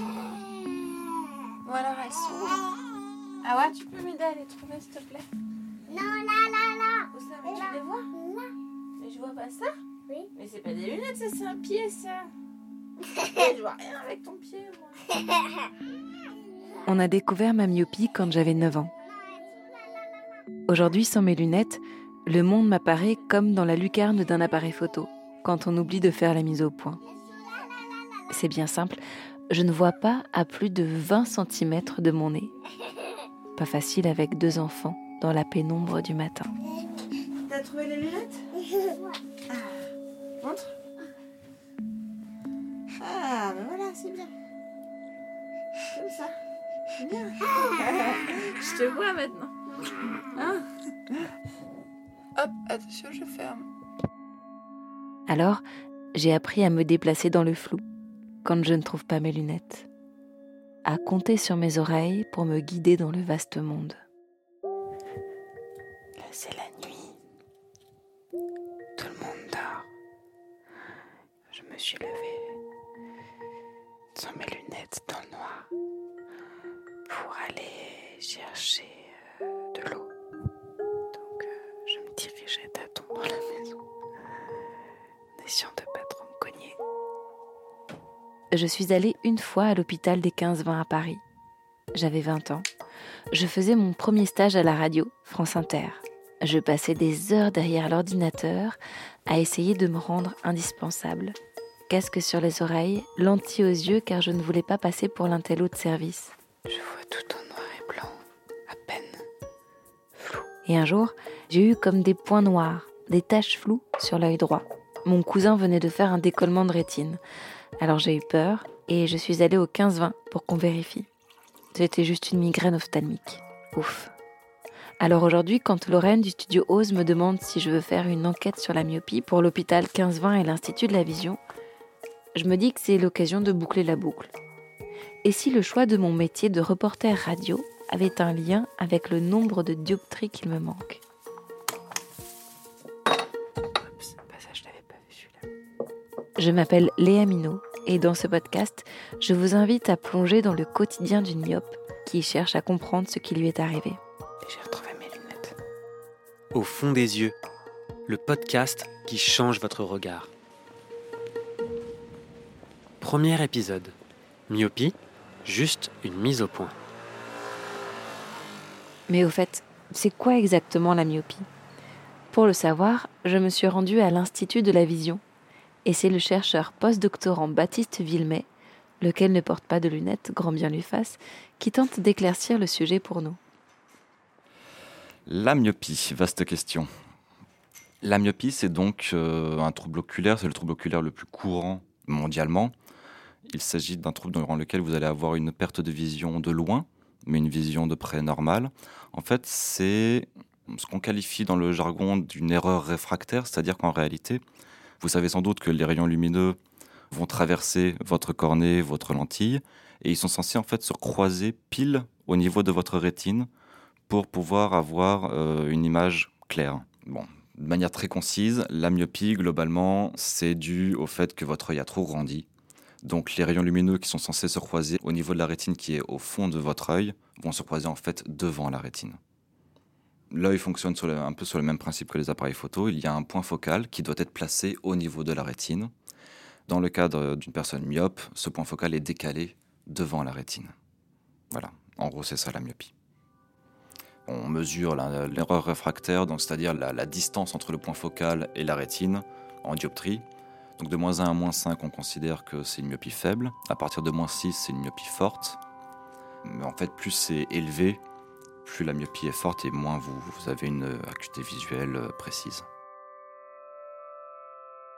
Bon alors elles sont où Ah ouais, tu peux m'aider à les trouver s'il te plaît? Non, là, là, là. Où ça mais Tu les vois? Là. Mais je vois pas ça Oui. Mais c'est pas des lunettes, ça c'est un pied ça Je vois rien avec ton pied moi On a découvert ma myopie quand j'avais 9 ans. Aujourd'hui, sans mes lunettes, le monde m'apparaît comme dans la lucarne d'un appareil photo, quand on oublie de faire la mise au point. C'est bien simple, je ne vois pas à plus de 20 cm de mon nez. Pas facile avec deux enfants dans la pénombre du matin. T'as trouvé les lunettes Ah, montre. Ah, ben voilà, c'est bien. Comme ça. C'est bien. je te vois maintenant. Hein Hop, attention, je ferme. Alors, j'ai appris à me déplacer dans le flou quand je ne trouve pas mes lunettes, à compter sur mes oreilles pour me guider dans le vaste monde. C'est la nuit. Tout le monde dort. Je me suis levée sans mes lunettes dans le noir pour aller chercher euh, de l'eau. Je suis allée une fois à l'hôpital des 15-20 à Paris. J'avais 20 ans. Je faisais mon premier stage à la radio, France Inter. Je passais des heures derrière l'ordinateur à essayer de me rendre indispensable. Casque sur les oreilles, lentilles aux yeux car je ne voulais pas passer pour l'intello de service. Je vois tout en noir et blanc, à peine. Et un jour, j'ai eu comme des points noirs, des taches floues sur l'œil droit. Mon cousin venait de faire un décollement de rétine. Alors j'ai eu peur et je suis allée au 15-20 pour qu'on vérifie. C'était juste une migraine ophtalmique. Ouf. Alors aujourd'hui, quand Lorraine du studio Ose me demande si je veux faire une enquête sur la myopie pour l'hôpital 15-20 et l'Institut de la Vision, je me dis que c'est l'occasion de boucler la boucle. Et si le choix de mon métier de reporter radio avait un lien avec le nombre de dioptries qu'il me manque? Je m'appelle Léa Minot et dans ce podcast, je vous invite à plonger dans le quotidien d'une myope qui cherche à comprendre ce qui lui est arrivé. J'ai retrouvé mes lunettes. Au fond des yeux, le podcast qui change votre regard. Premier épisode. Myopie, juste une mise au point. Mais au fait, c'est quoi exactement la myopie? Pour le savoir, je me suis rendue à l'Institut de la Vision et c'est le chercheur postdoctorant Baptiste Villemet, lequel ne porte pas de lunettes, grand bien lui fasse, qui tente d'éclaircir le sujet pour nous. La myopie, vaste question. La myopie, c'est donc euh, un trouble oculaire, c'est le trouble oculaire le plus courant mondialement. Il s'agit d'un trouble durant lequel vous allez avoir une perte de vision de loin, mais une vision de près normale. En fait, c'est ce qu'on qualifie dans le jargon d'une erreur réfractaire, c'est-à-dire qu'en réalité, vous savez sans doute que les rayons lumineux vont traverser votre cornée, votre lentille, et ils sont censés en fait se croiser pile au niveau de votre rétine pour pouvoir avoir euh, une image claire. Bon, de manière très concise, la myopie, globalement, c'est dû au fait que votre œil a trop grandi. Donc les rayons lumineux qui sont censés se croiser au niveau de la rétine qui est au fond de votre œil vont se croiser en fait devant la rétine. L'œil fonctionne sur un peu sur le même principe que les appareils photo. Il y a un point focal qui doit être placé au niveau de la rétine. Dans le cadre d'une personne myope, ce point focal est décalé devant la rétine. Voilà, en gros c'est ça la myopie. On mesure l'erreur réfractaire, donc c'est-à-dire la, la distance entre le point focal et la rétine en dioptrie. Donc de moins 1 à moins 5, on considère que c'est une myopie faible. À partir de moins 6, c'est une myopie forte. Mais en fait, plus c'est élevé, plus la myopie est forte et moins vous, avez une acuité visuelle euh, précise.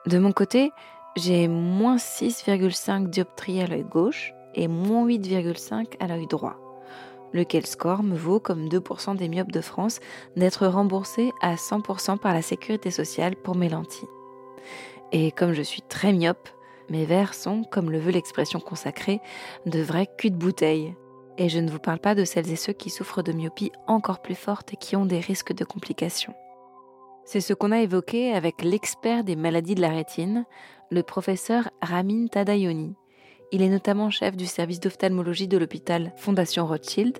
De mon côté, j'ai moins 6,5 dioptries à l'œil gauche et moins 8,5 à l'œil droit. Lequel score me vaut, comme 2% des myopes de France, d'être remboursé à 100% par la sécurité sociale pour mes lentilles. Et comme je suis très myope, mes verres sont, comme le veut l'expression consacrée, de vrais culs de bouteille. Et je ne vous parle pas de celles et ceux qui souffrent de myopie encore plus forte et qui ont des risques de complications. C'est ce qu'on a évoqué avec l'expert des maladies de la rétine, le professeur Ramin Tadayoni. Il est notamment chef du service d'ophtalmologie de l'hôpital Fondation Rothschild,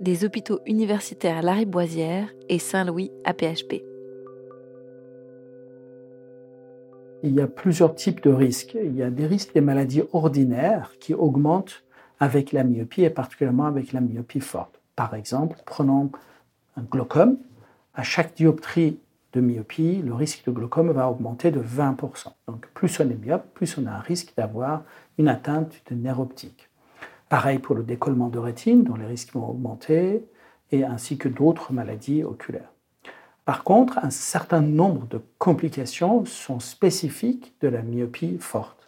des hôpitaux universitaires Lariboisière et Saint-Louis APHP. Il y a plusieurs types de risques. Il y a des risques des maladies ordinaires qui augmentent avec la myopie et particulièrement avec la myopie forte. Par exemple, prenons un glaucome. À chaque dioptrie de myopie, le risque de glaucome va augmenter de 20%. Donc plus on est myope, plus on a un risque d'avoir une atteinte du nerf optique. Pareil pour le décollement de rétine, dont les risques vont augmenter, et ainsi que d'autres maladies oculaires. Par contre, un certain nombre de complications sont spécifiques de la myopie forte.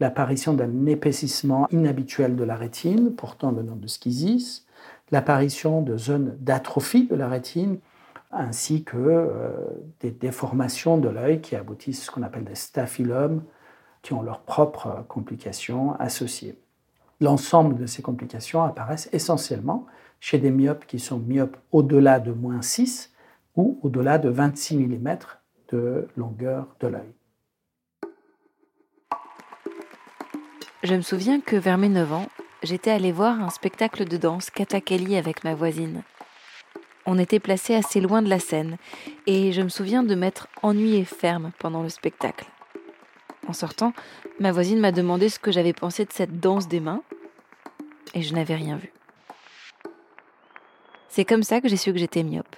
L'apparition d'un épaississement inhabituel de la rétine, portant le nom de schisis, l'apparition de zones d'atrophie de la rétine, ainsi que euh, des déformations de l'œil qui aboutissent à ce qu'on appelle des staphylomes, qui ont leurs propres complications associées. L'ensemble de ces complications apparaissent essentiellement chez des myopes qui sont myopes au-delà de moins 6 ou au-delà de 26 mm de longueur de l'œil. Je me souviens que vers mes 9 ans, j'étais allée voir un spectacle de danse katakali avec ma voisine. On était placé assez loin de la scène et je me souviens de m'être ennuyée ferme pendant le spectacle. En sortant, ma voisine m'a demandé ce que j'avais pensé de cette danse des mains et je n'avais rien vu. C'est comme ça que j'ai su que j'étais myope.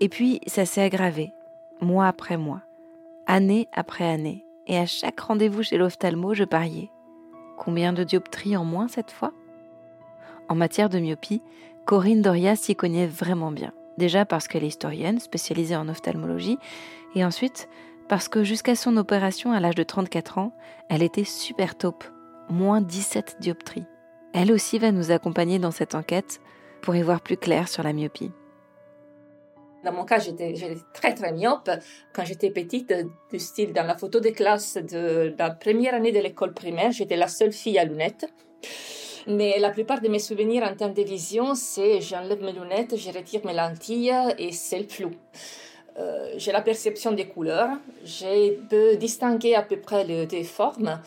Et puis, ça s'est aggravé, mois après mois, année après année, et à chaque rendez-vous chez l'ophtalmo, je pariais. Combien de dioptries en moins cette fois? En matière de myopie, Corinne Doria s'y connaît vraiment bien. Déjà parce qu'elle est historienne, spécialisée en ophtalmologie, et ensuite parce que jusqu'à son opération à l'âge de 34 ans, elle était super taupe, moins 17 dioptries. Elle aussi va nous accompagner dans cette enquête pour y voir plus clair sur la myopie. Dans mon cas, j'étais très très myope quand j'étais petite, du style dans la photo de classe de, la première année de l'école primaire, j'étais la seule fille à lunettes. Mais la plupart de mes souvenirs en termes de vision, c'est j'enlève mes lunettes, je retire mes lentilles et c'est le flou. Euh, j'ai la perception des couleurs, j'ai peux distinguer à peu près les, formes,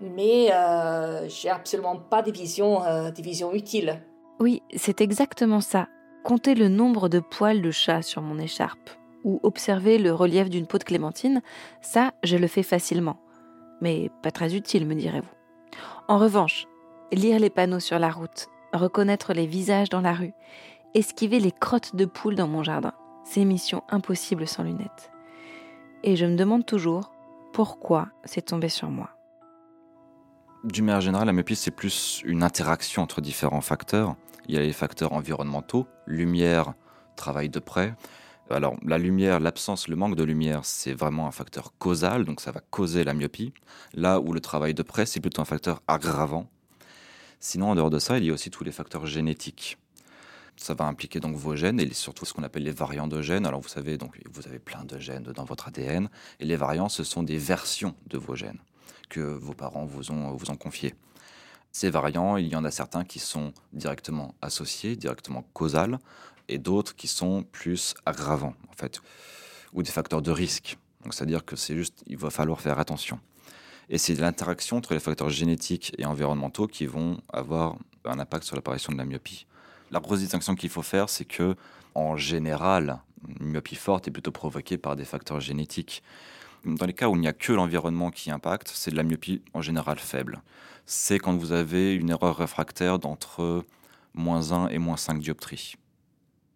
mais euh, j'ai absolument pas de vision, euh, de vision utile. Oui, c'est exactement ça. Compter le nombre de poils de chat sur mon écharpe ou observer le relief d'une peau de clémentine, ça, je le fais facilement. Mais pas très utile, me direz-vous. En revanche, lire les panneaux sur la route, reconnaître les visages dans la rue, esquiver les crottes de poules dans mon jardin, c'est mission impossible sans lunettes. Et je me demande toujours pourquoi c'est tombé sur moi. D'une manière générale, la myopie, c'est plus une interaction entre différents facteurs. Il y a les facteurs environnementaux, lumière, travail de près. Alors, la lumière, l'absence, le manque de lumière, c'est vraiment un facteur causal, donc ça va causer la myopie. Là où le travail de près, c'est plutôt un facteur aggravant. Sinon, en dehors de ça, il y a aussi tous les facteurs génétiques. Ça va impliquer donc vos gènes et surtout ce qu'on appelle les variants de gènes. Alors vous savez, donc vous avez plein de gènes dans votre ADN et les variants, ce sont des versions de vos gènes que vos parents vous ont, vous ont confiés. Ces variants, il y en a certains qui sont directement associés, directement causales, et d'autres qui sont plus aggravants, en fait, ou des facteurs de risque. Donc, c'est-à-dire que c'est juste, il va falloir faire attention. Et c'est l'interaction entre les facteurs génétiques et environnementaux qui vont avoir un impact sur l'apparition de la myopie. La grosse distinction qu'il faut faire, c'est que, en général, une myopie forte est plutôt provoquée par des facteurs génétiques. Dans les cas où il n'y a que l'environnement qui impacte, c'est de la myopie en général faible. C'est quand vous avez une erreur réfractaire d'entre moins 1 et moins 5 dioptries.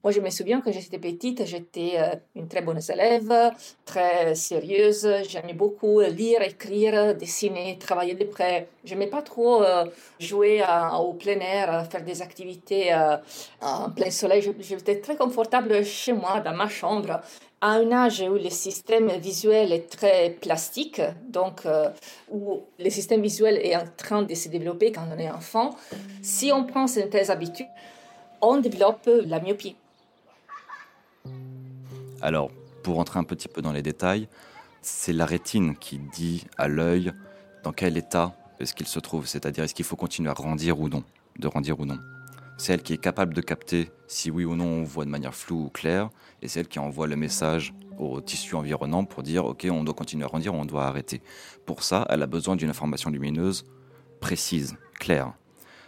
Moi, je me souviens quand j'étais petite, j'étais euh, une très bonne élève, très sérieuse. J'aimais beaucoup lire, écrire, dessiner, travailler de près. Je n'aimais pas trop euh, jouer au plein air, faire des activités euh, en plein soleil. J'étais très confortable chez moi, dans ma chambre. À un âge où le système visuel est très plastique, donc où le système visuel est en train de se développer quand on est enfant, si on prend certaines habitudes, on développe la myopie. Alors, pour rentrer un petit peu dans les détails, c'est la rétine qui dit à l'œil dans quel état est-ce qu'il se trouve, c'est-à-dire est-ce qu'il faut continuer à grandir ou non, de grandir ou non. C'est elle qui est capable de capter si oui ou non on voit de manière floue ou claire, et c'est elle qui envoie le message au tissu environnant pour dire ok on doit continuer à grandir, on doit arrêter. Pour ça, elle a besoin d'une information lumineuse précise, claire.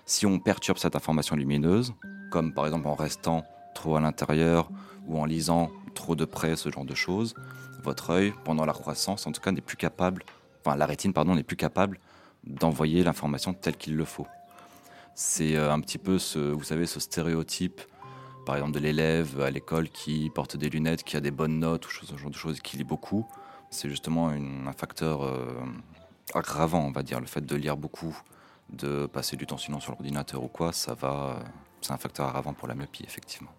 Si on perturbe cette information lumineuse, comme par exemple en restant trop à l'intérieur ou en lisant trop de près, ce genre de choses, votre œil, pendant la croissance, en tout cas, n'est plus capable, enfin la rétine, pardon, n'est plus capable d'envoyer l'information telle qu'il le faut. C'est euh, un petit peu ce, vous savez, ce stéréotype, par exemple, de l'élève à l'école qui porte des lunettes, qui a des bonnes notes ou ce genre de choses, qui lit beaucoup. C'est justement un facteur euh, aggravant, on va dire, le fait de lire beaucoup, de passer du temps sinon sur l'ordinateur ou quoi, ça va, euh, c'est un facteur aggravant pour la myopie, effectivement.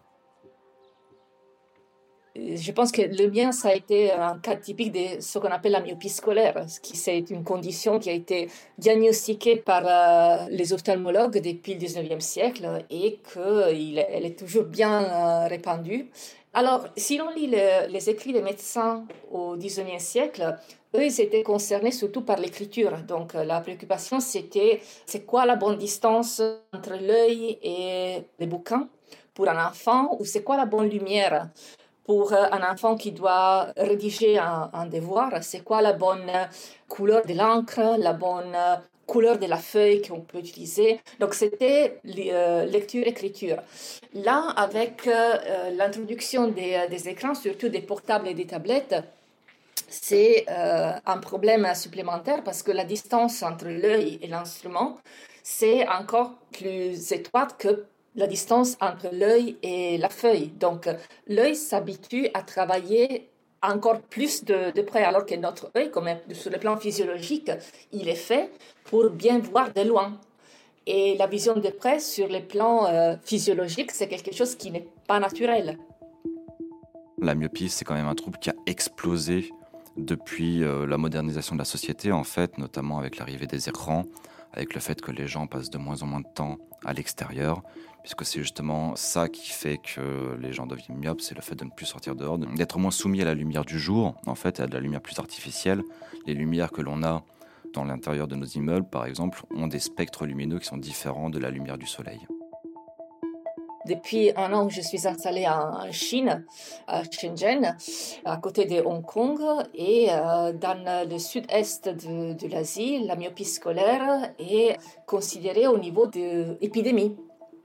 Je pense que le mien, ça a été un cas typique de ce qu'on appelle la myopie scolaire, qui c'est une condition qui a été diagnostiquée par euh, les ophtalmologues depuis le 19e siècle et qu'elle est toujours bien euh, répandue. Alors, si l'on lit les écrits des médecins au 19e siècle, eux, ils étaient concernés surtout par l'écriture. Donc, euh, la préoccupation, c'était c'est quoi la bonne distance entre l'œil et les bouquins pour un enfant ou c'est quoi la bonne lumière? Pour euh, un enfant qui doit rédiger un, devoir, c'est quoi la bonne couleur de l'encre, la bonne couleur de la feuille qu'on peut utiliser. Donc c'était euh, lecture-écriture. Là, avec euh, l'introduction des, des, écrans, surtout des portables et des tablettes, c'est un problème supplémentaire parce que la distance entre l'œil et l'instrument, c'est encore plus étroite que la distance entre l'œil et la feuille. Donc, l'œil s'habitue à travailler encore plus de, près, alors que notre œil, comme sur le plan physiologique, il est fait pour bien voir de loin. Et la vision de près, sur le plan euh, physiologique, c'est quelque chose qui n'est pas naturel. La myopie, c'est quand même un trouble qui a explosé depuis euh, la modernisation de la société, en fait, notamment avec l'arrivée des écrans, avec le fait que les gens passent de moins en moins de temps à l'extérieur, puisque c'est justement ça qui fait que les gens deviennent myopes, c'est le fait de ne plus sortir dehors, d'être moins soumis à la lumière du jour, en fait, à de la lumière plus artificielle. Les lumières que l'on a dans l'intérieur de nos immeubles, par exemple, ont des spectres lumineux qui sont différents de la lumière du soleil. Depuis un an, je suis installée en Chine, à Shenzhen, à côté de Hong Kong, et euh, dans le sud-est de, l'Asie, la myopie scolaire est considérée au niveau de l'épidémie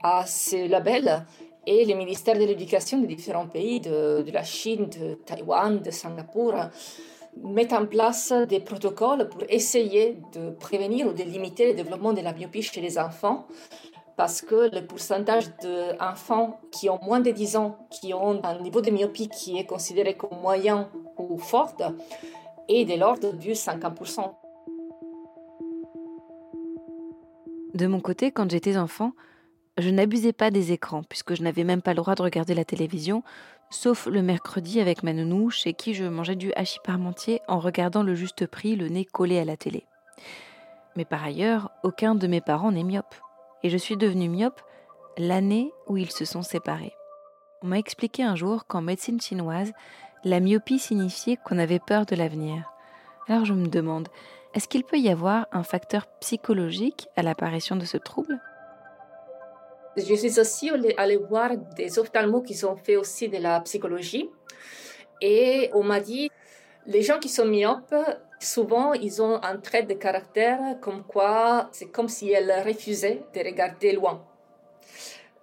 à ce label et les ministères de l'éducation des différents pays, de, la Chine, de Taïwan, de Singapour, mettent en place des protocoles pour essayer de prévenir ou de limiter le développement de la myopie chez les enfants. Parce que le pourcentage d'enfants qui ont moins de 10 ans, qui ont un niveau de myopie qui est considéré comme moyen ou fort, est de l'ordre du 50%. De mon côté, quand j'étais enfant, je n'abusais pas des écrans, puisque je n'avais même pas le droit de regarder la télévision, sauf le mercredi avec ma nounou, chez qui je mangeais du hachis parmentier en regardant le juste prix, le nez collé à la télé. Mais par ailleurs, aucun de mes parents n'est myope. Et je suis devenue myope l'année où ils se sont séparés. On m'a expliqué un jour qu'en médecine chinoise, la myopie signifiait qu'on avait peur de l'avenir. Alors je me demande, est-ce qu'il peut y avoir un facteur psychologique à l'apparition de ce trouble? Je suis aussi allée voir des ophtalmos qui ont fait aussi de la psychologie. Et on m'a dit, les gens qui sont myopes, souvent, ils ont un trait de caractère comme quoi c'est comme si elles refusaient de regarder loin.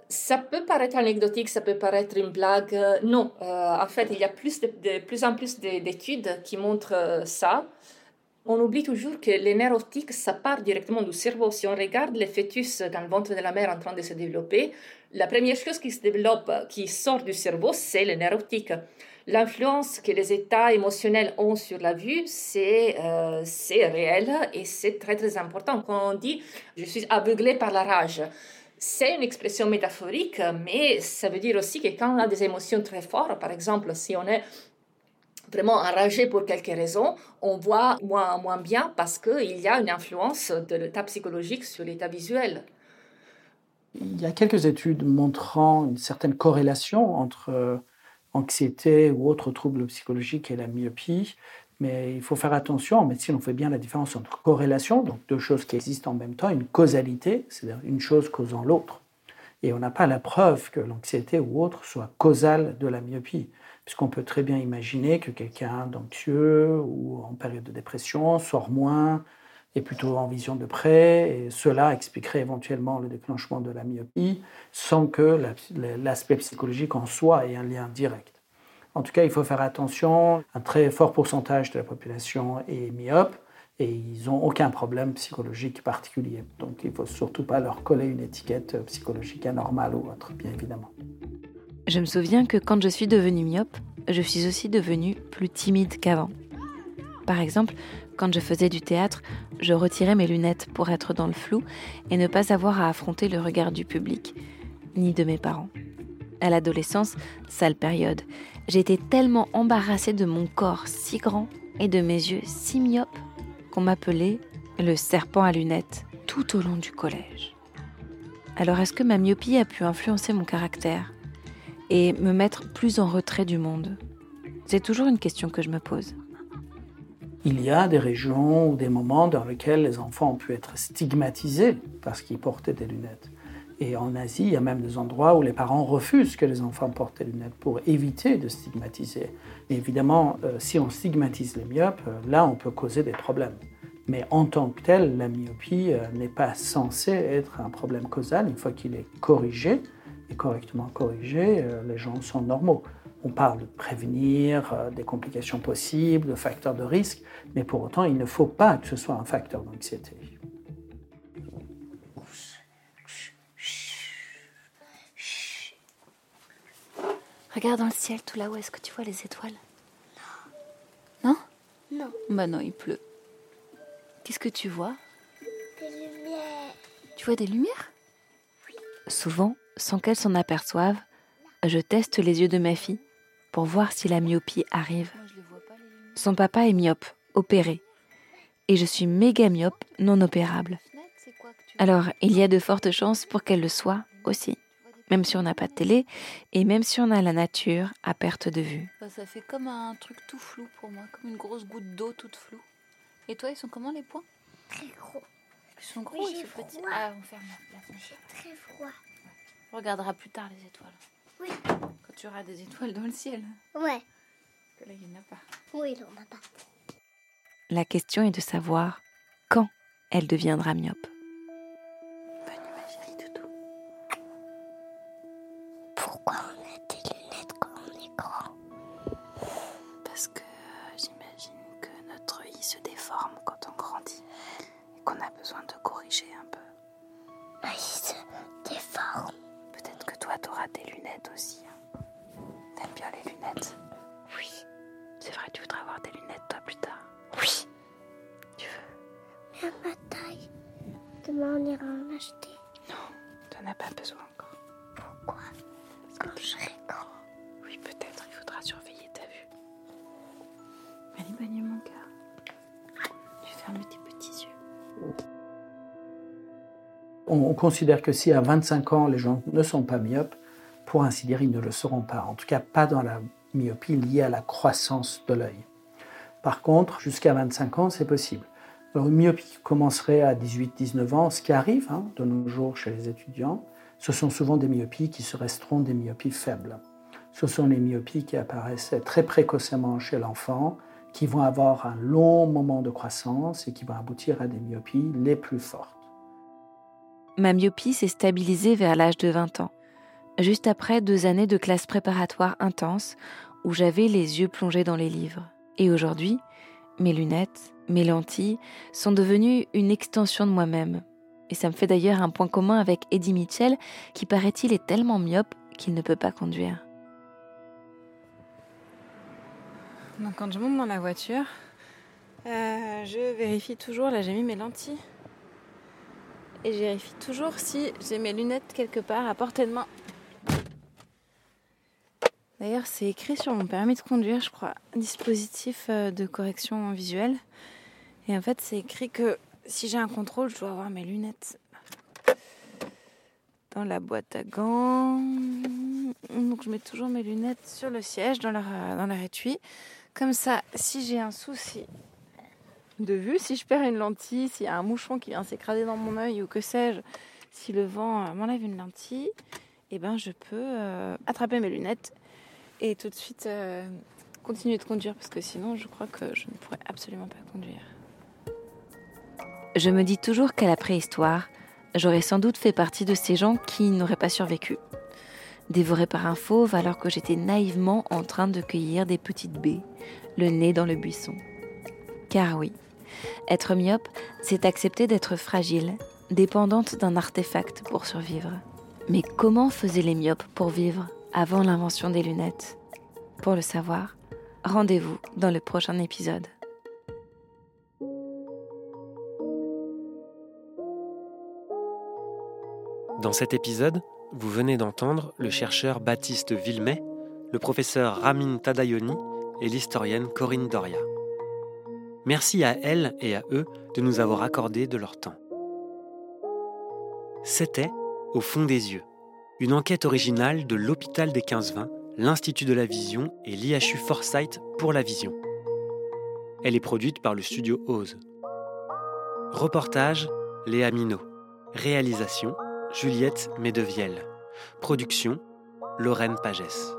Ça peut paraître anecdotique, ça peut paraître une blague. Non, euh, en fait, il y a plus de, plus en plus d'études qui montrent euh, ça. On oublie toujours que les nerfs optiques, ça part directement du cerveau. Si on regarde les fœtus dans le ventre de la mère en train de se développer, la première chose qui se développe, qui sort du cerveau, c'est les nerfs optiques. L'influence que les états émotionnels ont sur la vue, c'est euh, réel et c'est très très important. Quand on dit je suis aveuglé par la rage, c'est une expression métaphorique, mais ça veut dire aussi que quand on a des émotions très fortes, par exemple si on est vraiment enragé pour quelque raison, on voit moins, moins bien parce qu'il y a une influence de l'état psychologique sur l'état visuel. Il y a quelques études montrant une certaine corrélation entre euh, anxiété ou autres troubles psychologiques et la myopie. Mais il faut faire attention, en médecine, on fait bien la différence entre corrélation, donc deux choses qui existent en même temps, une causalité, c'est-à-dire une chose causant l'autre. Et on n'a pas la preuve que l'anxiété ou autre soit causale de la myopie puisqu'on peut très bien imaginer que quelqu'un d'anxieux ou en période de dépression sort moins, et plutôt en vision de près. Et cela expliquerait éventuellement le déclenchement de la myopie sans que l'aspect psychologique en soi ait un lien direct. En tout cas, il faut faire attention. Un très fort pourcentage de la population est myope et ils n'ont aucun problème psychologique particulier. Donc il ne faut surtout pas leur coller une étiquette psychologique anormale ou autre, bien évidemment. Je me souviens que quand je suis devenue myope, je suis aussi devenue plus timide qu'avant. Par exemple, quand je faisais du théâtre, je retirais mes lunettes pour être dans le flou et ne pas avoir à affronter le regard du public, ni de mes parents. À l'adolescence, sale période, j'étais tellement embarrassée de mon corps si grand et de mes yeux si myopes qu'on m'appelait le serpent à lunettes tout au long du collège. Alors est-ce que ma myopie a pu influencer mon caractère? Et me mettre plus en retrait du monde C'est toujours une question que je me pose. Il y a des régions ou des moments dans lesquels les enfants ont pu être stigmatisés parce qu'ils portaient des lunettes. Et en Asie, il y a même des endroits où les parents refusent que les enfants portent des lunettes pour éviter de stigmatiser. Évidemment, euh, si on stigmatise les myopes, euh, là, on peut causer des problèmes. Mais en tant que tel, la myopie euh, n'est pas censée être un problème causal. Une fois qu'il est corrigé, et correctement corrigé, les gens sont normaux. On parle de prévenir des complications possibles, de facteurs de risque, mais pour autant, il ne faut pas que ce soit un facteur d'anxiété. Regarde dans le ciel tout là-haut, est-ce que tu vois les étoiles? Non. Non? Non. Bah non, il pleut. Qu'est-ce que tu vois? Des lumières. Tu vois des lumières? Oui. Souvent, sans qu'elle s'en aperçoive, je teste les yeux de ma fille pour voir si la myopie arrive. Son papa est myope, opéré. Et je suis méga myope, non opérable. Alors, il y a de fortes chances pour qu'elle le soit aussi même si on n'a pas de télé et même si on a la nature à perte de vue. Bah, ça fait comme un truc tout flou pour moi, comme une grosse goutte d'eau toute floue. Et toi, ils sont comment les points? Très gros. Ils sont gros, ils sont petits? Ah, on ferme la J'ai très froid. On regardera plus tard les étoiles. Oui. Quand tu auras des étoiles dans le ciel. Ouais. Que là, il n'y en a pas. Oui, il n'y en a pas. La question est de savoir quand elle deviendra myope. Tu n'en as pas besoin encore. Pourquoi? Quand je serai grand. Oui, peut-être, il faudra surveiller ta vue. Allez, bonne nuit, mon cœur. Tu fermes tes petits yeux. On considère que si à 25 ans, les gens ne sont pas myopes, pour ainsi dire, ils ne le seront pas. En tout cas, pas dans la myopie liée à la croissance de l'œil. Par contre, jusqu'à 25 ans, c'est possible. Alors, une myopie commencerait à 18-19 ans, ce qui arrive hein, de nos jours chez les étudiants, ce sont souvent des myopies qui se resteront des myopies faibles. Ce sont les myopies qui apparaissent très précocement chez l'enfant, qui vont avoir un long moment de croissance et qui vont aboutir à des myopies les plus fortes. Ma myopie s'est stabilisée vers l'âge de 20 ans, juste après deux années de classe préparatoire intense où j'avais les yeux plongés dans les livres. Et aujourd'hui, mes lunettes, mes lentilles sont devenues une extension de moi-même. Et ça me fait d'ailleurs un point commun avec Eddie Mitchell, qui paraît-il est tellement myope qu'il ne peut pas conduire. Donc quand je monte dans la voiture, euh, je vérifie toujours, là j'ai mis mes lentilles, et je vérifie toujours si j'ai mes lunettes quelque part à portée de main. D'ailleurs, c'est écrit sur mon permis de conduire, je crois, dispositif euh, de correction visuelle. Et en fait, c'est écrit que si j'ai un contrôle, je dois avoir mes lunettes dans la boîte à gants. Donc, je mets toujours mes lunettes sur le siège, dans leur, dans leur étui. Comme ça, si j'ai un souci de vue, si je perds une lentille, s'il y a un mouchon qui vient s'écraser dans mon œil ou que sais-je, si le vent euh, m'enlève une lentille, eh ben, je peux euh, attraper mes lunettes et tout de suite euh, continuer de conduire parce que sinon, je crois que je ne pourrais absolument pas conduire. Je me dis toujours qu'à la préhistoire, j'aurais sans doute fait partie de ces gens qui n'auraient pas survécu. Dévoré par un fauve alors que j'étais naïvement en train de cueillir des petites baies, le nez dans le buisson. Car oui, être myope, c'est accepter d'être fragile, dépendante d'un artefact pour survivre. Mais comment faisaient les myopes pour vivre avant l'invention des lunettes? Pour le savoir, rendez-vous dans le prochain épisode. Dans cet épisode, vous venez d'entendre le chercheur Baptiste Villemet, le professeur Ramin Tadayoni et l'historienne Corinne Doria. Merci à elles et à eux de nous avoir accordé de leur temps. C'était Au fond des yeux, une enquête originale de l'Hôpital des 15-20, l'Institut de la Vision et l'IHU Foresight pour la Vision. Elle est produite par le studio Ose. Reportage Léa Minot. Réalisation Juliette Medevielle. Production Lorraine Pagès.